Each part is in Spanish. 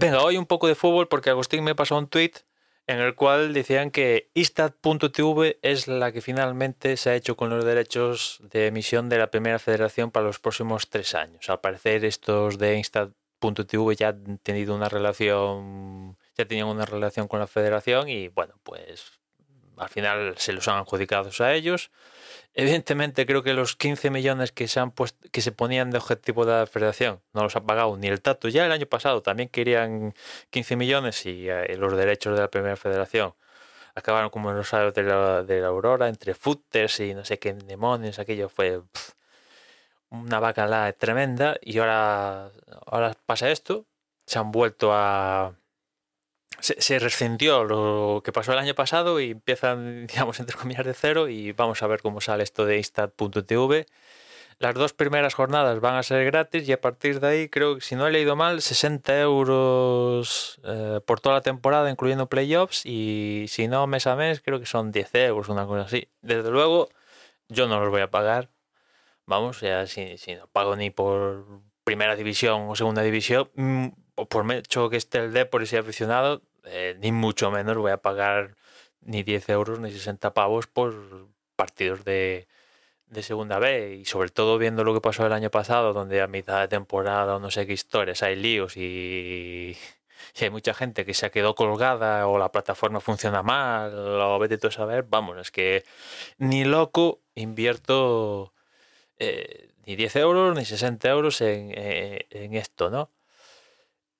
Venga, hoy un poco de fútbol porque Agustín me pasó un tweet en el cual decían que Istat.tv es la que finalmente se ha hecho con los derechos de emisión de la primera federación para los próximos tres años. Al parecer estos de Instat.tv ya han tenido una relación, ya tenían una relación con la federación y bueno, pues al final se los han adjudicado a ellos. Evidentemente creo que los 15 millones que se, han puesto, que se ponían de objetivo de la federación no los ha pagado ni el Tato. Ya el año pasado también querían 15 millones y eh, los derechos de la primera federación acabaron como en los años de la, de la Aurora, entre footers y no sé qué demonios, aquello fue una bacalá tremenda y ahora, ahora pasa esto, se han vuelto a, se, rescindió lo que pasó el año pasado y empiezan, digamos, entre comillas de cero y vamos a ver cómo sale esto de Instat.tv. Las dos primeras jornadas van a ser gratis y a partir de ahí, creo que si no he leído mal, 60 euros eh, por toda la temporada, incluyendo playoffs, y si no, mes a mes, creo que son 10 euros, una cosa así. Desde luego, yo no los voy a pagar. Vamos, ya si, si no pago ni por primera división o segunda división, mm, por hecho que esté el Depor y sea aficionado, eh, ni mucho menos voy a pagar ni 10 euros ni 60 pavos por partidos de, de segunda B y sobre todo viendo lo que pasó el año pasado donde a mitad de temporada o no sé qué historias hay líos y, y hay mucha gente que se ha quedado colgada o la plataforma funciona mal o vete tú a saber, vamos, es que ni loco invierto eh, ni 10 euros ni 60 euros en, eh, en esto, ¿no?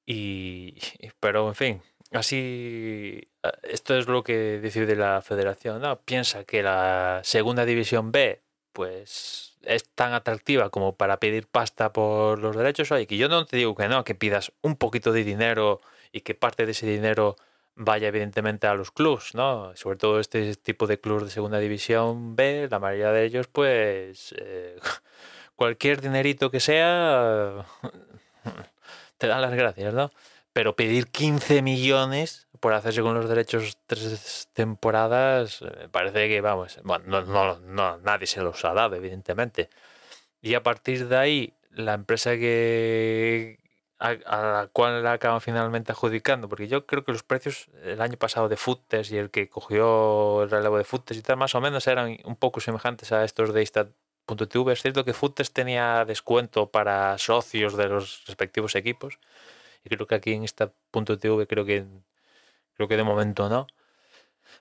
Y, pero en fin, Así, ah, esto es lo que decide la federación, ¿no? Piensa que la segunda división B, pues, es tan atractiva como para pedir pasta por los derechos. Oye, que yo no te digo que no, que pidas un poquito de dinero y que parte de ese dinero vaya evidentemente a los clubs, ¿no? Sobre todo este tipo de clubs de segunda división B, la mayoría de ellos, pues, eh, cualquier dinerito que sea, te dan las gracias, ¿no? Pero pedir 15 millones por hacerse con los derechos tres temporadas, me parece que, vamos, bueno, no, no, nadie se los ha dado, evidentemente. Y a partir de ahí, la empresa que a, la cual la acaban finalmente adjudicando, porque yo creo que los precios el año pasado de Footes y el que cogió el relevo de Footes y tal, más o menos eran un poco semejantes a estos de Instat.tv. Es cierto que Footes tenía descuento para socios de los respectivos equipos y creo que aquí en esta punto TV creo que creo que de momento no.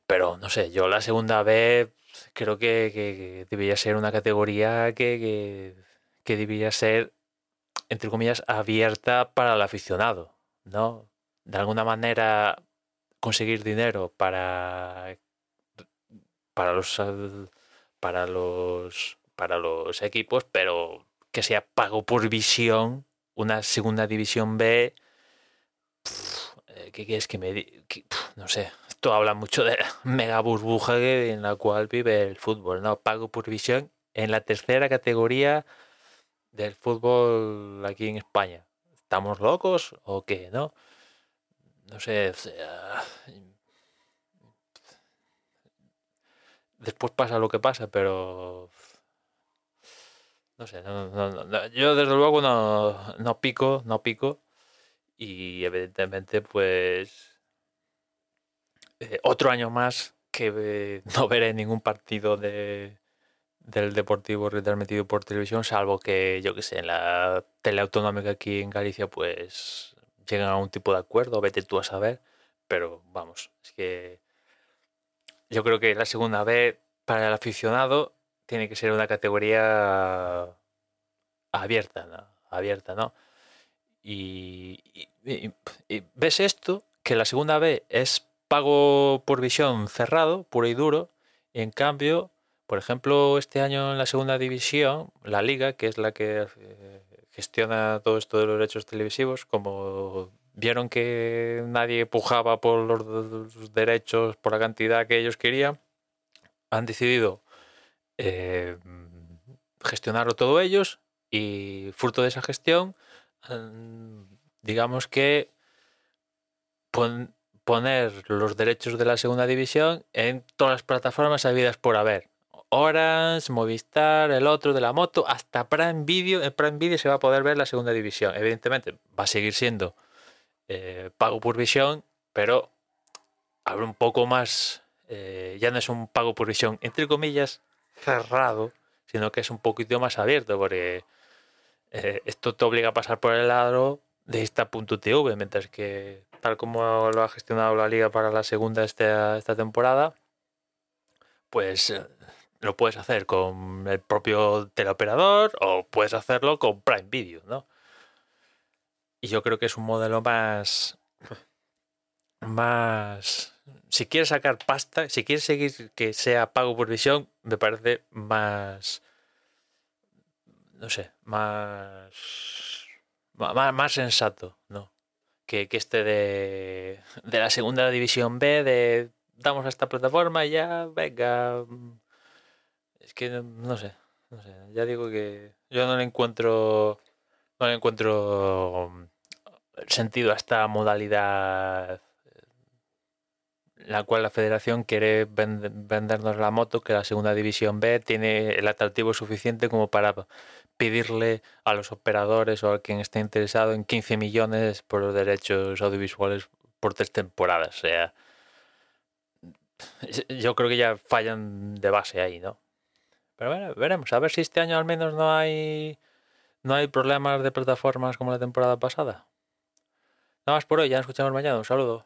Pero no sé, yo la segunda vez creo que, que, debería ser una categoría que, que, debería ser, entre comillas, abierta para el aficionado, ¿no? De alguna manera conseguir dinero para para los para los para los equipos, pero que sea pago por visión, una segunda división B ¿qué quieres que me No sé, esto habla mucho de la mega burbuja en la cual vive el fútbol, ¿no? Pago por visión en la tercera categoría del fútbol aquí en España. ¿Estamos locos o qué, no? No sé, después pasa lo que pasa, pero no sé, yo desde luego no, no pico, no pico y evidentemente pues eh, otro año más que no veré ningún partido de, del Deportivo retransmitido por televisión, salvo que, yo que sé, en la teleautonómica aquí en Galicia, pues llegan a un tipo de acuerdo, vete tú a saber, pero vamos, es que yo creo que la segunda vez para el aficionado tiene que ser una categoría abierta, ¿no? Abierta, ¿no? Y, ves esto, que la segunda B es pago por visión cerrado, puro y duro, en cambio, por ejemplo, este año en la segunda división, la liga, que es la que eh, gestiona todo esto de los derechos televisivos, como vieron que nadie pujaba por los derechos, por la cantidad que ellos querían, han decidido eh, gestionarlo todo ellos y fruto de esa gestión, digamos que poner los derechos de la segunda división en todas las plataformas habidas por haber. Orange, Movistar, el otro de la moto, hasta Prime Video. En Prime Video se va a poder ver la segunda división. Evidentemente va a seguir siendo eh, pago por visión, pero abre un poco más. Eh, ya no es un pago por visión, entre comillas, cerrado, sino que es un poquito más abierto, porque eh, esto te obliga a pasar por el lado de esta .tv, mientras que tal como lo ha gestionado la liga para la segunda esta, esta temporada, pues eh, lo puedes hacer con el propio teleoperador o puedes hacerlo con Prime Video, ¿no? Y yo creo que es un modelo más más si quieres sacar pasta, si quieres seguir que sea pago por visión, me parece más no sé, más más, sensato, ¿no? Que, que este de, de la segunda división B, de damos a esta plataforma y ya, venga. Es que no, sé, no sé. Ya digo que yo no le encuentro. No le encuentro sentido a esta modalidad la cual la federación quiere vendernos la moto, que la segunda división B tiene el atractivo suficiente como para pedirle a los operadores o a quien esté interesado en 15 millones por los derechos audiovisuales por tres temporadas. O sea, yo creo que ya fallan de base ahí, ¿no? Pero bueno, veremos. A ver si este año al menos no hay no hay problemas de plataformas como la temporada pasada. Nada más por hoy, ya nos escuchamos mañana. Un saludo.